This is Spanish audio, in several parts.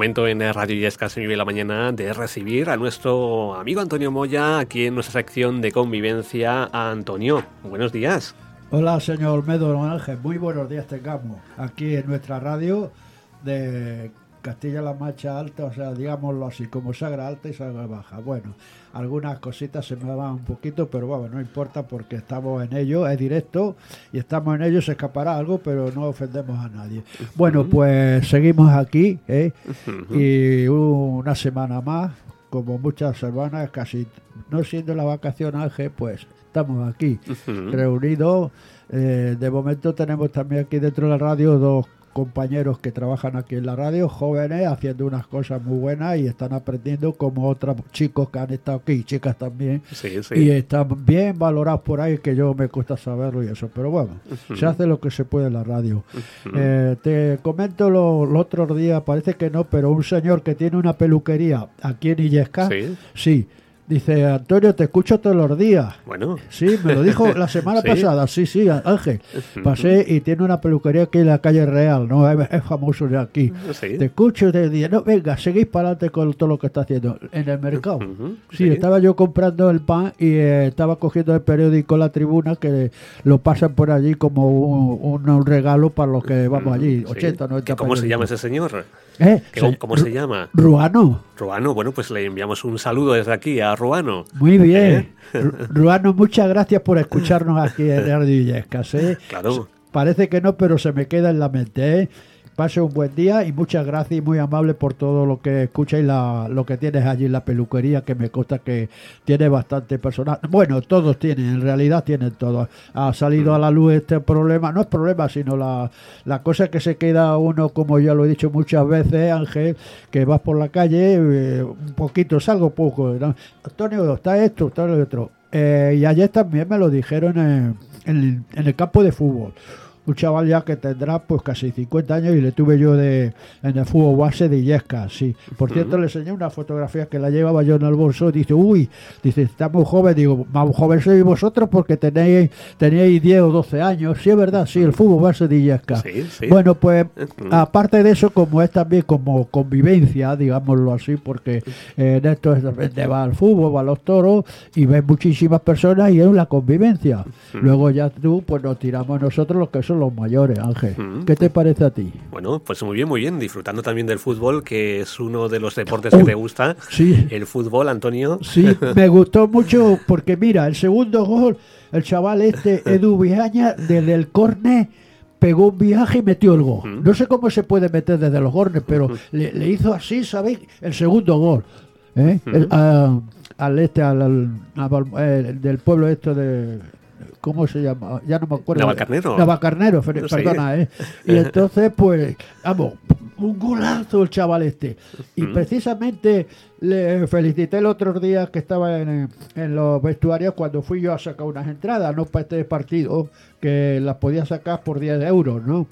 momento en Radio Yesca se vive la mañana de recibir a nuestro amigo Antonio Moya aquí en nuestra sección de convivencia. Antonio, buenos días. Hola, señor Olmedo Ángel. Muy buenos días tengamos aquí en nuestra radio de Castilla-La Mancha Alta, o sea, digámoslo así, como Sagra Alta y Sagra Baja. Bueno, algunas cositas se me van un poquito, pero bueno, no importa porque estamos en ello, es directo y estamos en ello, se escapará algo, pero no ofendemos a nadie. Bueno, pues seguimos aquí, ¿eh? Y una semana más, como muchas semanas, casi no siendo la vacación Ángel, pues estamos aquí reunidos. Eh, de momento tenemos también aquí dentro de la radio dos compañeros que trabajan aquí en la radio, jóvenes, haciendo unas cosas muy buenas y están aprendiendo como otros chicos que han estado aquí, chicas también, y están bien valorados por ahí, que yo me cuesta saberlo y eso, pero bueno, se hace lo que se puede en la radio. Eh, te comento los otros días, parece que no, pero un señor que tiene una peluquería aquí en Illesca, sí Dice, Antonio, te escucho todos los días. Bueno. Sí, me lo dijo la semana pasada. Sí, sí, Ángel. Pasé y tiene una peluquería aquí en la calle Real, ¿no? Es, famoso de aquí. Te escucho y te no, venga, seguís para adelante con todo lo que está haciendo. En el mercado. sí, estaba yo comprando el pan y eh, estaba cogiendo el periódico La Tribuna que lo pasan por allí como un, regalo para los que vamos allí. 80, 90 ¿Cómo se llama ese señor? ¿Eh? ¿Cómo, se llama? Ruano. Ruano, bueno, pues le enviamos un saludo desde aquí a Ruano. Muy bien. ¿Eh? Ruano, muchas gracias por escucharnos aquí en Radio Illescas. ¿eh? Claro. Parece que no, pero se me queda en la mente. ¿eh? Pase un buen día y muchas gracias y muy amable por todo lo que escucha y la, lo que tienes allí en la peluquería, que me consta que tiene bastante personal. Bueno, todos tienen, en realidad tienen todos. Ha salido a la luz este problema, no es problema, sino la, la cosa que se queda uno, como ya lo he dicho muchas veces, Ángel, que vas por la calle, eh, un poquito, salgo poco. Antonio, está esto, está lo otro. Eh, y ayer también me lo dijeron en el campo de fútbol un chaval ya que tendrá pues casi 50 años y le tuve yo de en el fútbol base de Illesca, sí. Por cierto, le enseñé una fotografía que la llevaba yo en el bolso, dice, uy, dice, está muy joven, digo, más joven sois vosotros porque tenéis, tenéis 10 o 12 años, sí es verdad, sí, el fútbol base de Illesca. Bueno, pues aparte de eso, como es también como convivencia, digámoslo así, porque en esto es de va al fútbol, va a los toros y ves muchísimas personas y es una convivencia. Luego ya tú, pues nos tiramos nosotros los que son los mayores, Ángel. ¿Qué te parece a ti? Bueno, pues muy bien, muy bien. Disfrutando también del fútbol, que es uno de los deportes que te gusta. Sí. El fútbol, Antonio. Sí, me gustó mucho porque mira, el segundo gol, el chaval este, Edu Viaña, desde el córner pegó un viaje y metió el gol. No sé cómo se puede meter desde los cornes, pero le, hizo así, ¿sabéis? El segundo gol. ¿eh? al este, al, eh, del pueblo esto de ¿cómo se llama? Ya no me acuerdo. Navacarnero. Navacarnero, perdona, ¿eh? Y entonces, pues, vamos, un golazo el chaval este. Y precisamente le felicité el otro día que estaba en, en, los vestuarios cuando fui yo a sacar unas entradas, no para este partido, que las podía sacar por 10 euros, ¿no?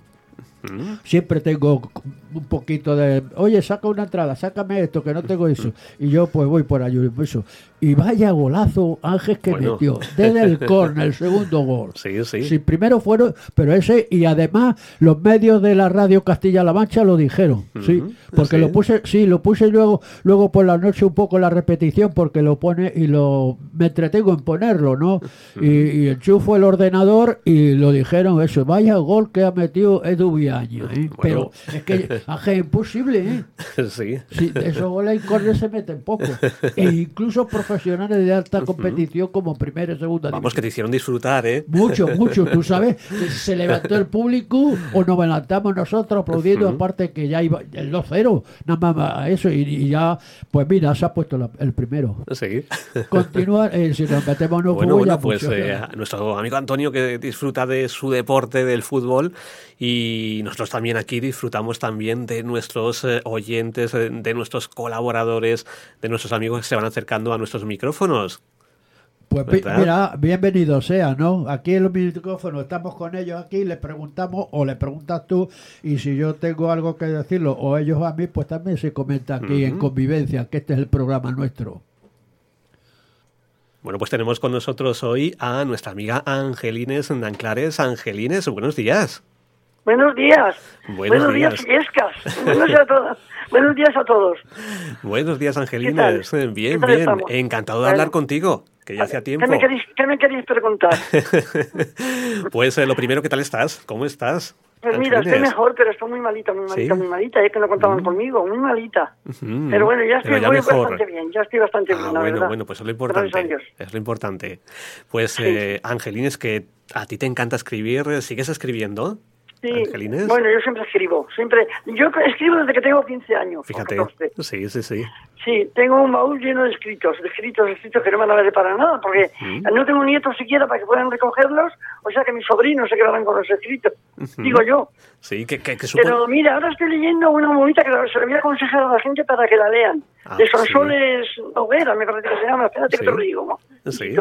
Siempre tengo un poquito de, oye, saca una entrada, sácame esto, que no tengo eso. Y yo pues voy por allí, eso. Y vaya golazo Ángel que metió, desde el córner, el segundo gol. Sí, sí. Sí, primero fueron, pero ese, y además los medios de la radio Castilla-La Mancha lo dijeron, sí, porque lo puse, sí, lo puse luego, luego por la noche un poco la repetición, porque lo pone y lo, me entretengo en ponerlo, ¿no? y, y enchufo el ordenador y lo dijeron eso, vaya gol que ha metido Edu Viaño, ¿eh? pero es que Aje, imposible, ¿eh? Sí. sí esos goles y córner se meten poco. E incluso profesionales de alta competición como primera y segunda. Vamos, que te hicieron disfrutar, ¿eh? Mucho, mucho. Tú sabes, se levantó el público o nos levantamos nosotros aplaudiendo, aparte que ya iba el 2-0, nada más eso. Y, ya, pues mira, se ha puesto el primero. Sí. Continúa, eh, si nos metemos en Bueno, bueno, pues eh, nuestro amigo Antonio que disfruta de su deporte, del fútbol, y nosotros también aquí disfrutamos también de nuestros eh, oyentes, de nuestros colaboradores, de nuestros amigos que se van acercando a nuestros micrófonos. Pues mira, bienvenido sea, ¿no? Aquí en los micrófonos estamos con ellos aquí, les preguntamos o le preguntas tú y si yo tengo algo que decirlo o ellos a mí, pues también se comenta aquí en Convivencia, que este es el programa nuestro. Bueno, pues tenemos con nosotros hoy a nuestra amiga Angelines Nanclares. Angelines, buenos días. Buenos días. Buenos días. Illescas. Buenos días a todos. Buenos días a todos. Buenos días, Angelines. Bien, ¿Qué tal bien. estamos? Encantado de Bueno. hablar contigo, que ya hacía tiempo. ¿Qué me queréis, qué me queréis preguntar? pues eh, lo primero, ¿qué tal estás? ¿Cómo estás? Pues mira, estoy mejor, pero estoy muy malita, muy malita, ¿Sí? muy malita. Es que no contaban conmigo, muy malita. Ujú. Pero bueno, ya estoy ya bastante bien, ya estoy bastante bien, Ah, la bueno, verdad. bueno, pues es lo importante. Es lo importante. Pues, eh, Angelines, que a ti te encanta escribir, ¿sigues escribiendo? Sí, Angelines. bueno, yo siempre escribo, siempre. Yo escribo desde que tengo 15 años. Fíjate. 14. Sí, sí, sí. Sí, tengo un baúl lleno de escritos, de escritos, escritos que no me van a ver para nada, porque no tengo nietos siquiera para que puedan recogerlos, o sea que mis sobrinos se quedarán con los escritos, digo yo. Sí, que, que, que supone- Pero mira, ahora estoy leyendo una bonita que se la voy a aconsejar a la gente para que la lean. Ah, de sí. Sonsoles Hoguera, me parece que se llama. Espérate Sí. que te lo digo. Sí,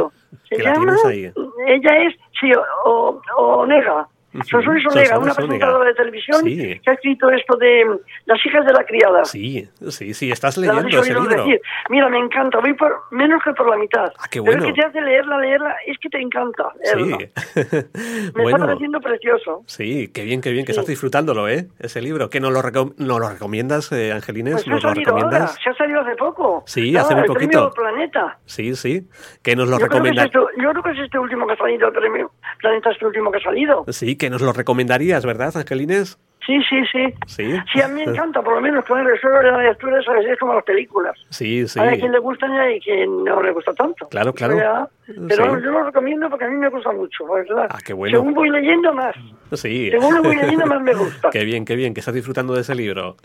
Se que la llama, tienes ahí. ella es, sí, o, o- Onega. Onega, Sonsoles una presentadora de televisión Sí. que ha escrito esto de mm, Las hijas de la criada. Sí, sí, sí, estás leyendo ese libro. decir. Mira, me encanta, voy por menos que por la mitad. Ah, qué Pero bueno. es que te hace leerla, leerla, es que te encanta. leerla. Sí. Me está bueno, pareciendo precioso. sí, qué bien, qué bien, que Sí. estás disfrutándolo, ¿eh? Ese libro. ¿Que nos lo, recom- nos lo recomiendas, eh, Angelines? Pues ¿Nos lo salido ahora, recomiendas? se ha salido hace poco. Sí, Ya, hace muy el poquito. Planeta. Sí, sí. ¿Que nos lo es recomendas? este, yo creo que es este último que ha salido, el premio Planeta este último que ha salido. Sí, que nos lo recomendarías, ¿verdad, Angelines? Sí, sí, sí. Sí. Sí, a mí me encanta, por lo menos, claro, eso de la lectura es como las películas. Sí, sí. Hay quien le gusta y hay quien no le gusta tanto. Claro, claro. ya- Pero Sí. yo lo recomiendo porque a mí me gusta mucho, ¿verdad? Ah, qué bueno. Según voy leyendo más. Sí. Según lo voy leyendo más me gusta. Qué bien, qué bien, que estás disfrutando de ese libro.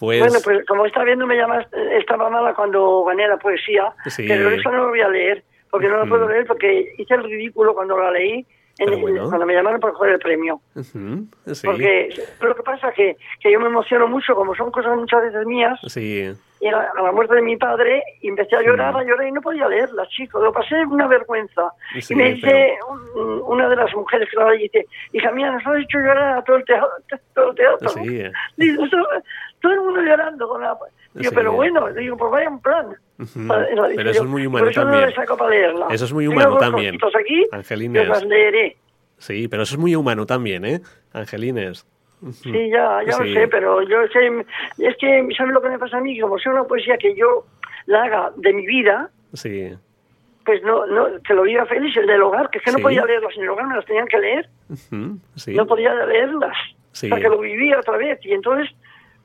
Pues, Bueno, pues como está viendo, me llamas, estaba mala cuando gané la poesía, Sí. pero eso no lo voy a leer, porque no lo puedo leer, porque hice el ridículo cuando la leí, en- Pero bueno. cuando me llamaron para coger el premio. ujú, sí, Porque lo que pasa es que, que yo me emociono mucho, como son cosas muchas veces mías, sí, y a, a la muerte de mi padre, empecé a llorar, a llorar, y no podía leerla, chico, lo pasé una vergüenza. Sí, y me dice un- una de las mujeres que estaba allí, dice, hija mía, nos has hecho llorar a todo el teatro. Todo el teatro. Sí. Dice, "Todo- el mundo llorando con la... Digo, Sí. pero bueno, digo, pues vaya un plan. Pero eso es muy humano no también. le saco para leerla. Eso es muy humano también, aquí, Angelines. que las leeré. sí, pero eso es muy humano también, ¿eh? Angelines. Sí, ya, ya Sí. lo sé, pero yo sé, es que, ¿sabes lo que me pasa a mí? Como sea una poesía que yo la haga de mi vida, Sí, pues no, no, que lo viva feliz, el del hogar, que es que no Sí. podía leerlas en el hogar, me las tenían que leer, ujú, sí. no podía leerlas, Sí. hasta que lo vivía otra vez, y entonces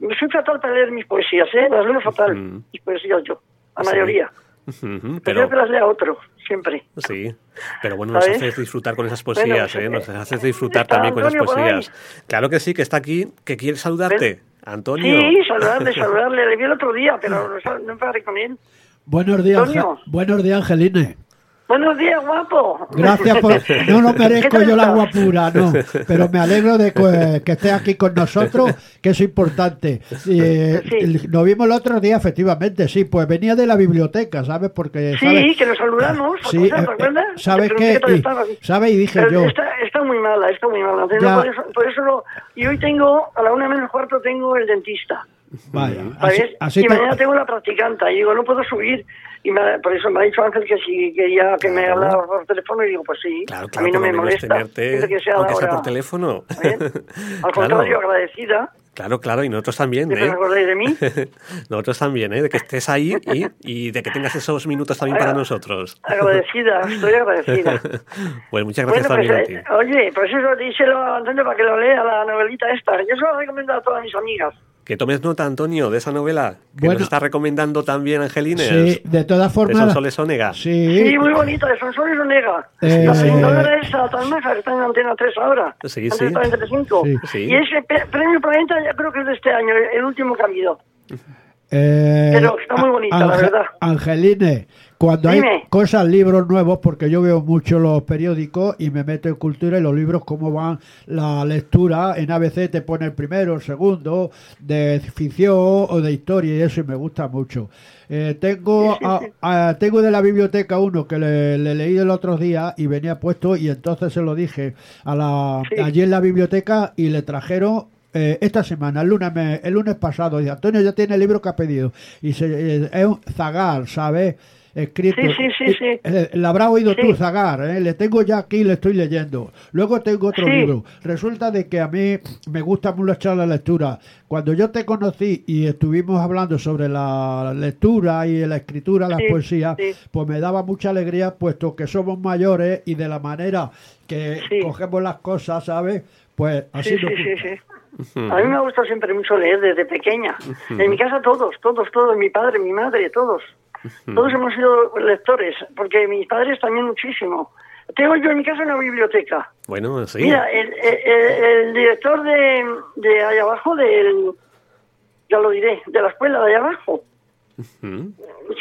me soy fatal para leer mis poesías, ¿eh? Las leo fatal, Ujú. mis poesías yo, la Sí. mayoría. Pero Pero, que las lea otro, siempre. sí, pero bueno, nos ¿Sabes? haces disfrutar con esas poesías, Bueno, ¿eh? Nos eh, haces disfrutar ¿está también con esas poesías. Claro que sí, que está aquí, que quiere saludarte. Antonio. Sí, saludarle, saludarle, le vi el otro día, pero no, paré con él. Buenos días, Antonio. Buenos días, Angeline. Buenos días, guapo. Gracias por... No lo ¿Qué merezco yo la guapura, no. Pero me alegro de que, que estés aquí con nosotros, que es importante. Eh, Sí. Nos vimos el otro día, efectivamente, sí. Pues venía de la biblioteca, ¿sabes? Porque, ¿sabes? Sí, que nos saludamos. Sí, eh, eh, ¿sabes qué? Y-. ¿sabes? Y dije Pero yo- Está, está muy mala, está muy mala. Entonces, Ya. no, por, eso, por eso no- Y hoy tengo, a la una menos cuarto, tengo el dentista. Vaya, así, ¿Sabes? así y te- mañana tengo la practicanta. Y digo, no puedo subir. Y me- por eso me ha dicho Ángel que si quería que me Claro. hablara por teléfono. Y digo, pues sí. Claro, a claro, mí no me molesta. tenerte, que sea a aunque sea por teléfono. ¿Eh? Al Claro. contrario, agradecida Claro, claro, y nosotros también, ¿eh? acordéis de mí. nosotros también, ¿eh? De que estés ahí y, y de que tengas esos minutos también para nosotros. Agradecida, estoy agradecida. Pues muchas gracias Bueno, pues, también a ti. eh, oye, pues eso díselo a Antonio para que lo lea, la novelita esta. Yo se lo recomiendo a todas mis amigas. Que tomes nota, Antonio, de esa novela que Bueno. nos está recomendando también Angelines. Sí, de todas de formas. Sonsoles Onega. Sí, Sí, muy bonita, de Sonsoles Onega. Eh, la presentadora esa tan maja que está en Antena 3 ahora. Sí, sí. Sí. Sí. Y ese premio Planeta ya creo que es de este año, el último que ha habido. Eh, Pero está muy bonita, la verdad. Angeline, cuando hay cosas, libros nuevos, porque yo veo mucho los periódicos y me meto en cultura y los libros, cómo van la lectura, en ABC te pone el primero, el segundo, de ficción o de historia y eso, y me gusta mucho. Eh, tengo, a- a- tengo de la biblioteca uno que le, le leí el otro día y venía puesto y entonces se lo dije a la, Sí. allí en la biblioteca y le trajeron eh, esta semana, el lunes, me- el lunes pasado, dice Antonio ya tiene el libro que ha pedido. Y se, eh, es un zagar, ¿sabes? escrito. Sí, sí, sí, sí. Eh, la habrá oído tú, Zagar, ¿eh? le tengo ya aquí, le estoy leyendo. Luego tengo otro libro. Resulta de que a mí me gusta mucho la lectura. Cuando yo te conocí y estuvimos hablando sobre la lectura y la escritura, la Sí, poesía, sí. pues me daba mucha alegría, puesto que somos mayores y de la manera que cogemos las cosas, ¿sabes? Pues así Sí, nos sí, sí, gusta. A mí me ha gustado siempre mucho leer desde pequeña. En mi casa todos, todos, todos, mi padre, mi madre, todos. Todos hemos sido lectores, porque mis padres también muchísimo. Tengo yo en mi casa una biblioteca. Bueno, sí. Mira, el, el- el director de, de allá abajo, del, ya lo diré, de la escuela de allá abajo,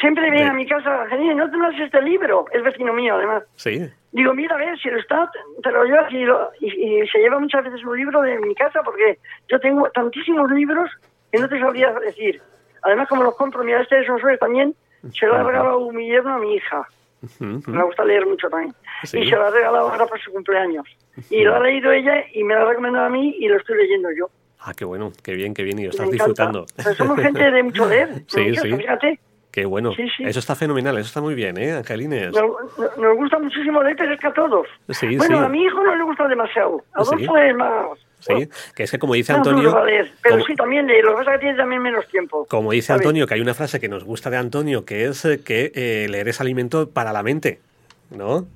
siempre viene a mi casa, no tenés este libro, es vecino mío además. Sí. Digo, mira, a ver, si lo está, te lo llevas y, lo- y- y se lleva muchas veces un libro de mi casa porque yo tengo tantísimos libros que no te sabría decir. Además, como los compro, mira, este de Sonsoles también, se lo ha regalado mi yerno a mi hija. Me gusta leer mucho también. Sí. Y se lo ha regalado ahora por su cumpleaños. Y lo ha leído ella y me lo ha recomendado a mí y lo estoy leyendo yo. Ah, qué bueno, qué bien, qué bien, y lo estás disfrutando. Somos gente de mucho leer. Sí, mucho, sí. Fíjate, Qué bueno. Sí, sí. Eso está fenomenal, eso está muy bien, ¿eh, Angelines? nos, nos gusta muchísimo leer, pero es que a todos. Sí, bueno, a mi hijo no le gusta demasiado. Adolfo Sí. es más... Sí, que es que como dice Antonio, para leer, pero como, sí, también lee. Lo que pasa es que tiene también menos tiempo. como dice. Antonio, que hay una frase que nos gusta de Antonio, que es eh, que eh, leer es alimento para la mente, ¿no?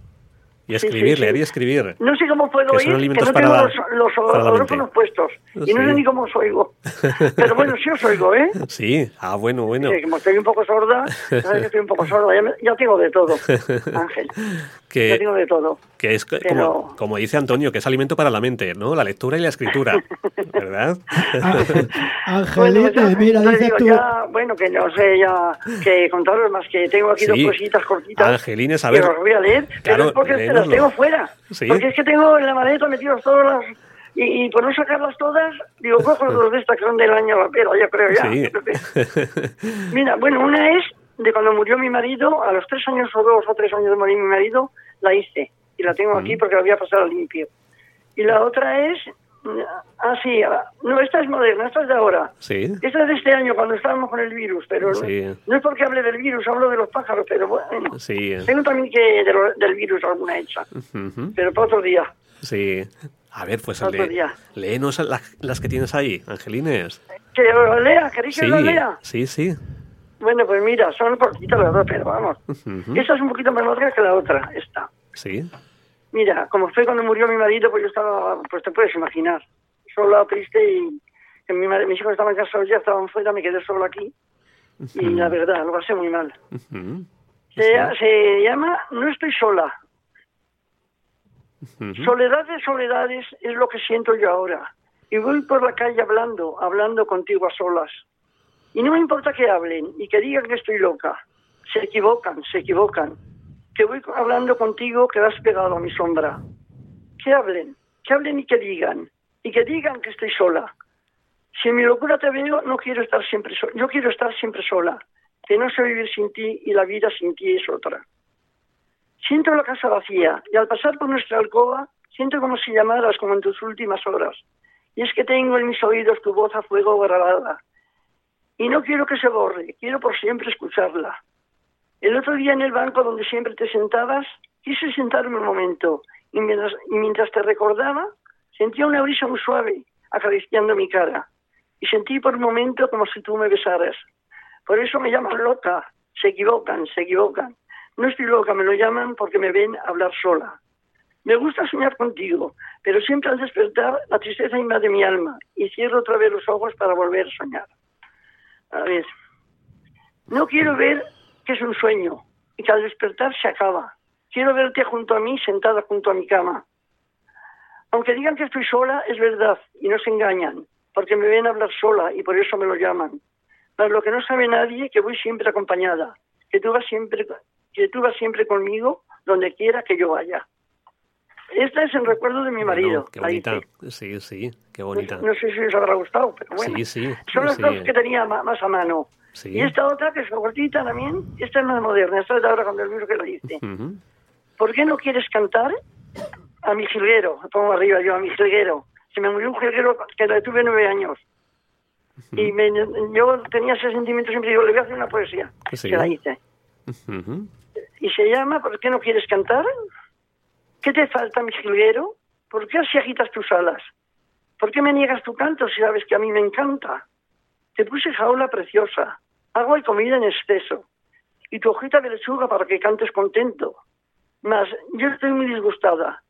Y Sí, escribir, sí, sí. leer y escribir. No sé cómo puedo Que oír, que no para tengo los, los audífonos puestos. Y no Sí. sé ni cómo os oigo. Pero bueno, sí os oigo, ¿eh? Sí, ah, bueno, bueno. Que como estoy un poco sorda, estoy un poco sorda, ya, me- ya tengo de todo, Ángel. Ya Que, tengo de todo. que es Pero- como, como dice Antonio, que es alimento para la mente, ¿no? La lectura y la escritura, ¿verdad? Angelina, Bueno, ya- mira, ya dices digo, tú. ya, bueno, que no sé ya que contaros más que tengo aquí dos Sí. cositas cortitas. Angelines, a que ver. os voy a leer, Claro, pero es porque las léenoslo. tengo fuera. Sí. Porque es que tengo en la maleta metidas todas las... Y, y por no sacarlas todas, digo, cojo los de estas que son del año la pera, yo creo ya. Sí. Mira, bueno, una es de cuando murió mi marido, a los tres años o dos o tres años de morir mi marido, la hice. Y la tengo aquí porque la voy a pasar a limpio. Y la otra es... Ah, sí, no, esta es moderna, esta es de ahora. Sí. Esta es de este año, cuando estábamos con el virus, pero no- Sí. no, es porque hable del virus, hablo de los pájaros, pero bueno. Sí. Tengo también que de lo- del virus alguna hecha, Ujú. pero para otro día. Sí. A ver, pues día. léenos la- las que tienes ahí, Angelines. ¿Que lo lea? ¿Queréis que Sí, lo lea? sí, sí. Bueno, pues mira, son cortitas las dos, pero vamos. Ujú. Esta es un poquito más larga que la otra, esta. Sí. Mira, como fue cuando murió mi marido, pues yo estaba, pues te puedes imaginar, sola, triste y que mi madre- mis hijos estaban casados ya, estaban fuera, me quedé solo aquí. Y la verdad, lo pasé muy mal. Se, se llama No estoy sola. Soledad de soledades es lo que siento yo ahora. Y voy por la calle hablando, hablando contigo a solas. Y no me importa que hablen y que digan que estoy loca. Se equivocan, se equivocan. Que voy hablando contigo que has pegado a mi sombra. Que hablen, que hablen y que digan. Y que digan que estoy sola. Si en mi locura te veo, no quiero estar siempre sola. Yo quiero estar siempre sola. Que no sé vivir sin ti y la vida sin ti es otra. Siento la casa vacía y al pasar por nuestra alcoba siento como si llamaras como en tus últimas horas. Y es que tengo en mis oídos tu voz a fuego grabada. Y no quiero que se borre, quiero por siempre escucharla. El otro día en el banco donde siempre te sentabas, quise sentarme un momento y mientras, te recordaba, sentía una brisa muy suave acariciando mi cara. Y sentí por un momento como si tú me besaras. Por eso me llaman loca. Se equivocan, se equivocan. No estoy loca, me lo llaman porque me ven hablar sola. Me gusta soñar contigo, pero siempre al despertar la tristeza invade mi alma y cierro otra vez los ojos para volver a soñar. A ver, no quiero ver que es un sueño y que al despertar se acaba. Quiero verte junto a mí, sentada junto a mi cama. Aunque digan que estoy sola, es verdad y no se engañan, porque me ven hablar sola y por eso me lo llaman. Pero lo que no sabe nadie que voy siempre acompañada, que tú vas siempre, que tú vas siempre conmigo donde quiera que yo vaya. Esta es el recuerdo de mi marido. Bueno, qué bonita. Sí, sí, qué bonita. no sé si os habrá gustado, pero bueno. Sí, sí, Son las sí. dos que tenía más a mano. Sí. Y esta otra, que es cortita también, esta es más moderna, esta es de ahora con el libro que lo hice. Ujú. ¿Por qué no quieres cantar a mi jilguero? Me pongo arriba yo, a mi jilguero. Se me murió un jilguero que le tuve nueve años. Y me- yo tenía ese sentimiento siempre, digo, le voy a hacer una poesía. Sí. Que la hice. Y se llama ¿Por qué no quieres cantar? ¿Qué te falta, mi jilguero? ¿Por qué así agitas tus alas? ¿Por qué me niegas tu canto si sabes que a mí me encanta? Te puse jaula preciosa, agua y comida en exceso, y tu hojita de lechuga para que cantes contento. Mas yo estoy muy disgustada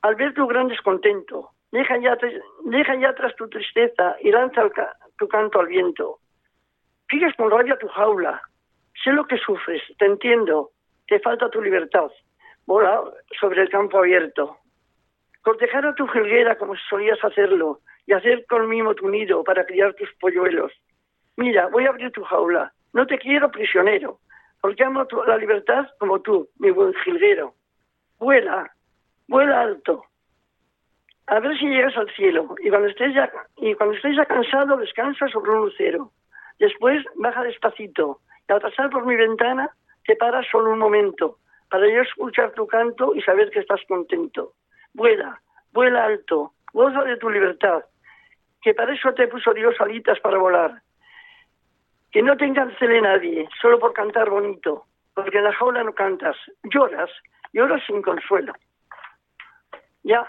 al ver tu gran descontento. Deja ya, deja ya atrás tu tristeza y lanza tu canto al viento. Sigues con rabia tu jaula. Sé lo que sufres, te entiendo. Te falta tu libertad. Vola sobre el campo abierto. Cortejar a tu jilguera como solías hacerlo y hacer con mimo tu nido para criar tus polluelos. Mira, voy a abrir tu jaula. No te quiero prisionero, porque amo tu- la libertad como tú, mi buen jilguero. Vuela, vuela alto. A ver si llegas al cielo y cuando estés ya y cuando estés ya cansado descansa sobre un lucero. Después baja despacito y al pasar por mi ventana te paras solo un momento para yo escuchar tu canto y saber que estás contento. Vuela, vuela alto, goza de tu libertad, que para eso te puso Dios alitas para volar. Que no te encarcele nadie, solo por cantar bonito, porque en la jaula no cantas, lloras, lloras sin consuelo. Ya,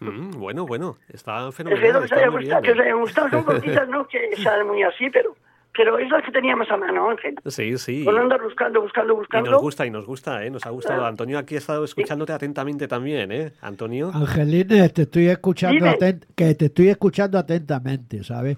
Mm, bueno, bueno, está espero fenomenal. que os está haya gustado, que os haya gustado, son cortitas, no que sean muy así, pero, pero es la que teníamos a mano, Ángel. Sí, sí. Con andar buscando, buscando, Y buscando. nos gusta, y nos gusta, ¿eh? Nos ha gustado. Ah. Antonio aquí ha estado escuchándote atentamente también, ¿eh? Antonio. Angelines, te estoy escuchando atent- que te estoy escuchando atentamente, ¿sabes?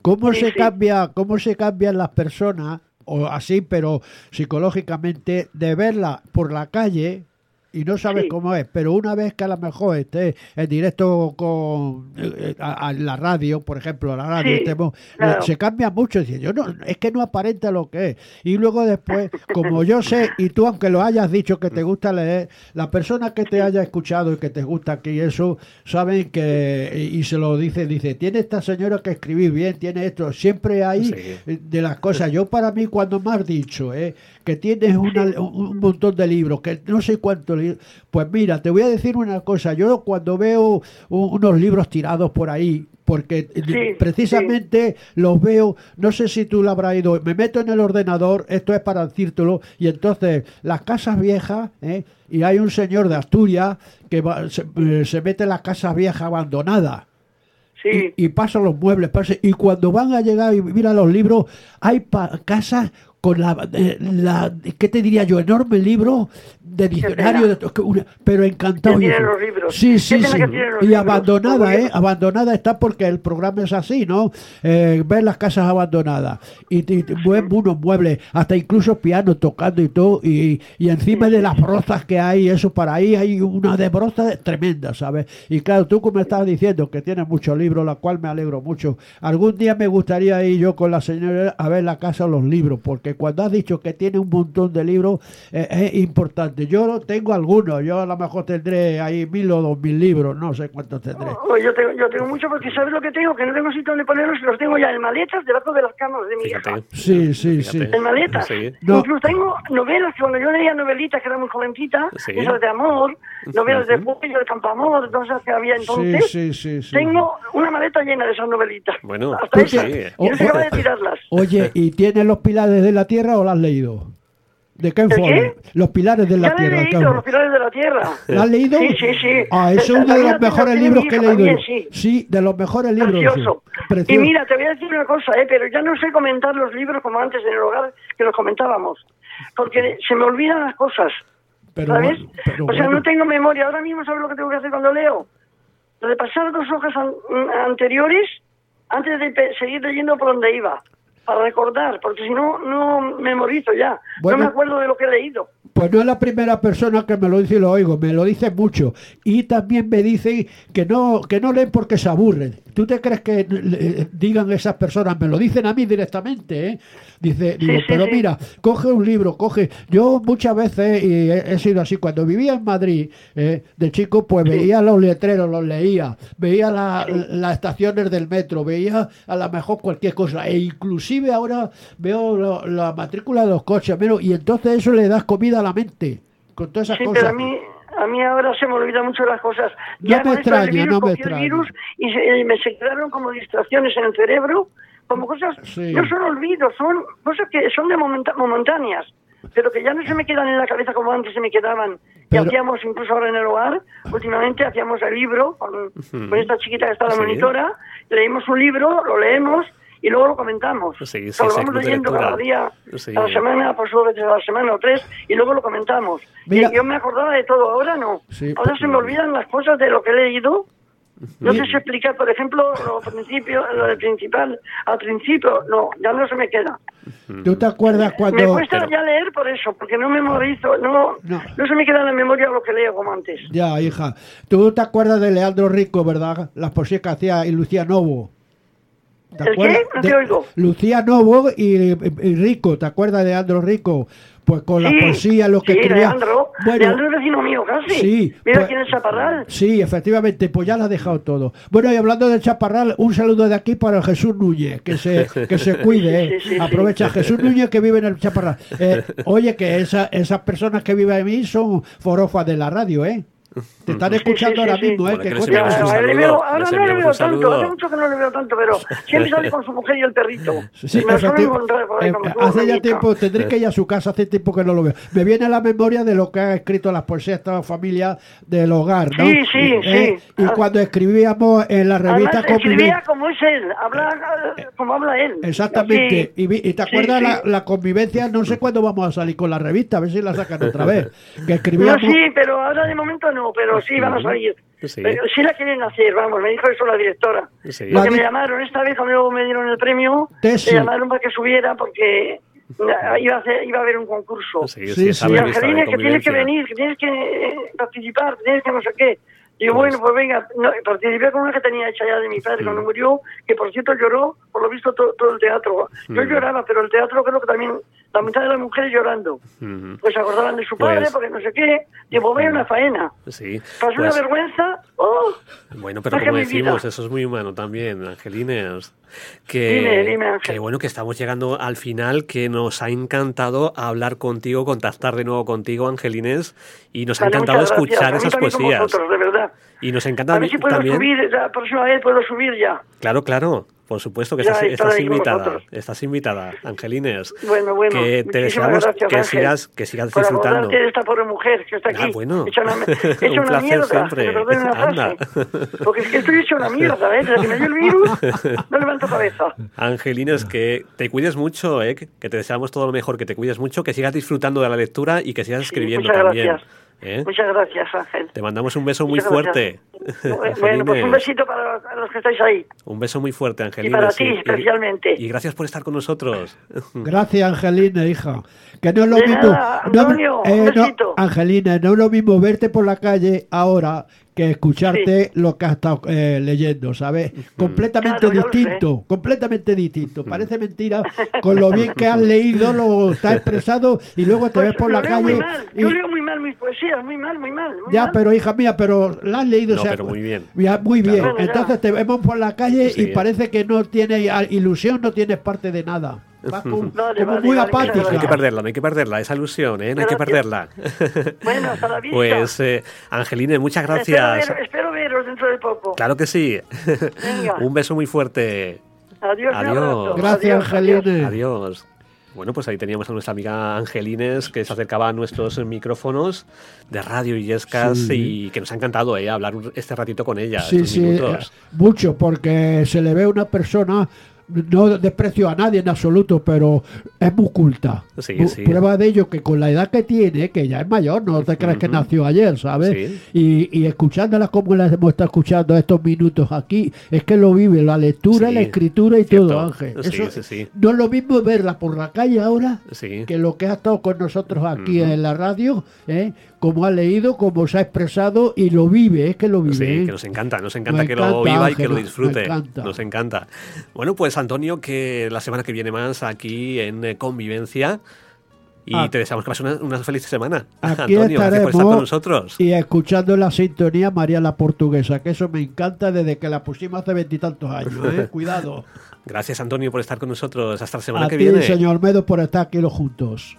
¿Cómo Sí, se sí. cambia, cómo se cambian las personas o así, pero psicológicamente de verla por la calle y no sabes Sí. cómo es, pero una vez que a lo mejor esté en directo con eh, a, a la radio, por ejemplo, la radio, Sí, estemos- claro. se cambia mucho, dice, yo no, es que no aparenta lo que es. Y luego después, como yo sé, y tú aunque lo hayas dicho que te gusta leer, la persona que te haya escuchado y que te gusta aquí eso, saben que, y y se lo dice, dice, tiene esta señora que escribir bien, tiene esto, siempre hay Sí. eh, de las cosas. Yo para mí cuando me has dicho eh, que tienes una- un montón de libros, que no sé cuántos libros, pues mira, te voy a decir una cosa, yo cuando veo unos libros tirados por ahí, porque Sí, precisamente los veo, no sé si tú lo habrás ido, me meto en el ordenador, esto es para decírtelo, y entonces las casas viejas, ¿eh? y hay un señor de Asturias que va- se, eh, se mete en las casas viejas abandonadas Sí, y, y pasa los muebles, pasa- y cuando van a llegar y mira los libros, hay pa- casas con la, eh, la, ¿qué te diría yo? Enorme libro de diccionario, de to- pero encantado. Que los libros. Sí, ¿Qué sí, sí. los Y abandonada, ¿eh? Abandonada está porque el programa es así, ¿no? Eh, ver las casas abandonadas y, y mue- unos muebles, hasta incluso piano tocando y todo, y, y encima de las brozas que hay, eso para ahí hay una de brozas tremenda, ¿sabes? Y claro, tú como estás diciendo que tienes muchos libros, la cual me alegro mucho. Algún día me gustaría ir yo con la señora a ver la casa los libros, porque cuando has dicho que tiene un montón de libros, eh, es importante. Yo no tengo algunos, yo a lo mejor tendré ahí mil o dos mil libros, no sé cuántos tendré. Oh, yo tengo, yo tengo mucho porque ¿sabes lo que tengo? Que no tengo sitio donde ponerlos los tengo ya en maletas debajo de las camas de mi hija. Fíjate. Sí, sí, sí. Fíjate. En maletas. Sí. No. Incluso tengo novelas, que cuando yo leía novelitas que era muy jovencita, Sí. esas de amor, novelas de. Puello, de Campamor, esas que había Sí, entonces. sí, sí, sí. Tengo una maleta llena de esas novelitas. Bueno, Hasta pues esas. sí. Y no se acaba de tirarlas. Oye, ¿y tienes los pilares de la tierra o lo has leído? ¿De qué ¿El informe? qué? Los pilares de la Ya he tierra. ¿qué leído? Los pilares de la tierra. ¿Lo has leído? Sí, sí, sí. Ah, eso es uno de los la mejores libros que he leído. también, sí. Sí, de los mejores libros. sí. Precioso. Y mira, te voy a decir una cosa, ¿eh? pero ya no sé comentar los libros como antes en el hogar que los comentábamos. Porque se me olvidan las cosas. Pero ¿Sabes? pero o sea, bueno. no tengo memoria. Ahora mismo, ¿sabes lo que tengo que hacer cuando leo? Repasar dos hojas an- anteriores antes de seguir leyendo por donde iba. Para recordar, porque si no, no memorizo ya. Bueno. no me acuerdo de lo que he leído. Pues no es la primera persona que me lo dice y lo oigo, me lo dicen mucho. Y también me dicen que no, que no leen porque se aburren. ¿Tú te crees que eh, digan esas personas? Me lo dicen a mí directamente, ¿eh? Dice, digo, sí, pero sí. mira, coge un libro, coge. Yo muchas veces, y he, he sido así, cuando vivía en Madrid, eh, de chico, pues veía los letreros, los leía, veía la- las estaciones del metro, veía a lo mejor cualquier cosa, e inclusive ahora veo lo- la matrícula de los coches, pero, y entonces eso le das comida a la mente, con todas esas Sí, cosas. pero a mí, a mí ahora se me olvidan mucho las cosas. No Ya me con esto del extraña, virus, no me extraña. virus y, se- y me se quedaron como distracciones en el cerebro, como cosas, Sí. no son olvidos, son cosas que son de momenta- momentáneas. pero que ya no se me quedan en la cabeza como antes se me quedaban. Pero- Y hacíamos, incluso ahora en el hogar, últimamente hacíamos el libro con, con esta chiquita que está la Sí. monitora, leímos un libro, lo leemos y luego lo comentamos. Sí, sí, O sea, lo sí, vamos leyendo cada día, Sí. cada semana, por dos veces a la semana o tres, y luego lo comentamos. Mira- Y yo me acordaba de todo, ahora no. Sí, ahora se me olvidan las cosas de lo que he leído. No sé si explicar, por ejemplo, lo principio, lo del principal, al principio, no, ya no se me queda. ¿Tú te acuerdas Me cuando... cuesta pero- ya leer por eso, porque no memorizo, no, No. no. se me queda en la memoria lo que leo como antes. Ya, hija. ¿Tú te acuerdas de Leandro Rico, verdad? Las poesías que hacía y Lucía Novo. ¿Te ¿El qué? No de- te oigo. Lucía Novo y, y Rico, ¿te acuerdas de Leandro Rico? Pues con la Sí, poesía, lo que sí, escribía. Leandro, Bueno, Leandro es vecino mío casi. Sí, Mira pues- aquí en el Chaparral. Sí, efectivamente, pues ya lo ha dejado todo. Bueno, y hablando del Chaparral, un saludo de aquí para Jesús Núñez, que se, que se cuide, ¿eh? Sí, sí, sí. Aprovecha, Jesús Núñez que vive en el Chaparral. Eh, oye, que esa, esas personas que viven ahí son forofas de la radio, ¿eh? Te están escuchando sí, ahora sí. mismo, ¿eh? Que le veo- ahora no le veo tanto, saludo. hace mucho que no le veo tanto, pero siempre sale con su mujer y el perrito. Sí, Me por ahí eh, hace ya tiempo, tendré que ir a su casa, hace tiempo que no lo veo. Me viene a la memoria de lo que ha escrito las poesías de esta familia del hogar, ¿no? Sí, sí, Eh, sí. Y Ah. cuando escribíamos en la revista Además, escribía como es él, habla eh, como habla él. Exactamente. Sí. Y, te acuerdas sí. La, la convivencia, no sé cuándo vamos a salir con la revista, a ver si la sacan otra vez. Que No, escribíamos. sí, pero ahora de momento no, pero sí van a salir. Sí. Pero sí la quieren hacer, vamos, me dijo eso la directora. Sí. La Porque di- me llamaron esta vez, cuando me dieron el premio, me llamaron para que subiera porque iba a, hacer, iba a haber un concurso. Sí, Sí, sí, sí. Y Angelina, que tienes que venir, que tienes que eh, participar, que tienes que no sé qué. Digo, Pues- bueno, pues venga, no, participé con una que tenía hecha ya de mi padre cuando murió, que por cierto lloró, por lo visto, todo, todo el teatro. Yo lloraba, pero el teatro creo que también, la mitad de las mujeres llorando. Pues se acordaban de su padre, Pues- porque no sé qué. Digo, vaya una faena. Sí. Pasó pues- una vergüenza. ¡Oh! Bueno, pero como decimos, vida. eso es muy humano también, Angelines. Que, Dime, dime, Ángel. que bueno, que estamos llegando al final, que nos ha encantado hablar contigo, contactar de nuevo contigo, Angelines, y nos ha encantado escuchar esas poesías. vosotros, de verdad. Y nos encanta A ver si puedo también. subir, la próxima vez puedo subir ya. Claro, claro. Por supuesto que Ya, estás, estás invitada. vosotros. Estás invitada, Angelines. Bueno, bueno, Que te deseamos gracias, que sigas, que sigas por disfrutando. de esta pobre mujer que está aquí. Ah, bueno. Hecha una, hecha Un una placer mierda, siempre. una Anda. Porque es que estoy hecho una mierda, ¿eh? Desde que me dio el virus, no levanto cabeza. Angelines, que te cuides mucho, ¿eh? que te deseamos todo lo mejor, que te cuides mucho, que sigas disfrutando de la lectura y que sigas Sí, escribiendo muchas también. gracias. ¿Eh? Muchas gracias, Ángel. Te mandamos un beso muy Muchas fuerte. Bueno, pues un besito para los que estáis ahí. Un beso muy fuerte, Angelines. para ti, especialmente. Y gracias por estar con nosotros. Gracias, Angelina, hija. Que no es lo De mismo. nada, no- Antonio, eh, un no, besito. Angelina, no es lo mismo verte por la calle ahora que escucharte lo que has estado eh, leyendo, ¿sabes? Completamente Claro, distinto, completamente distinto. Parece mentira con lo bien que has leído, lo está expresado y luego te Pues ves por la calle. mal. y- Yo leo muy mal mis poesías, muy mal, muy mal. muy ya, mal. pero hija mía, pero la has leído. No, o sea, pero muy bien. ya, muy bien. Entonces te vemos por la calle Sí. y parece que no tienes ilusión, no tienes parte de nada. Vale, como vale, muy apática. No hay que perderla, no hay que perderla, esa ilusión, ¿eh? no hay que perderla. Bueno, hasta la vista. Pues, eh, Angeline, muchas Espero, gracias. ver- espero veros dentro de poco. Claro que sí. Venga. Un beso muy fuerte. Adiós, Adiós. Gracias, Adiós, adiós. Bueno, pues ahí teníamos a nuestra amiga Angelines que se acercaba a nuestros micrófonos de radio y Yescas Sí. y que nos ha encantado ¿eh? hablar este ratito con ella. Sí, estos sí, minutos. eh, mucho, porque se le ve una persona, no desprecio a nadie en absoluto, pero es muy culta. Sí, Bu- sí. Prueba de ello que con la edad que tiene, que ya es mayor, no te crees que nació ayer, ¿sabes? Sí. Y, y escuchándola como la hemos estado escuchando estos minutos aquí, es que lo vive, la lectura, la escritura y cierto. todo, Ángel. Eso. No es lo mismo verla por la calle ahora que lo que ha estado con nosotros aquí en la radio, ¿eh? como ha leído, como se ha expresado y lo vive, es que lo vive. Sí, ¿eh? que nos encanta, nos encanta que lo viva y que lo disfrute. encanta. Nos encanta. Bueno, pues Antonio, que la semana que viene más aquí en eh, Convivencia. Y Ah. te deseamos que pases una, una feliz semana. Aquí Antonio, gracias por estar con nosotros. y escuchando la sintonía María la Portuguesa, que eso me encanta desde que la pusimos hace veintitantos años. ¿eh? Cuidado. Gracias, Antonio, por estar con nosotros. Hasta la semana A que ti, viene. señor Medo, por estar aquí los juntos.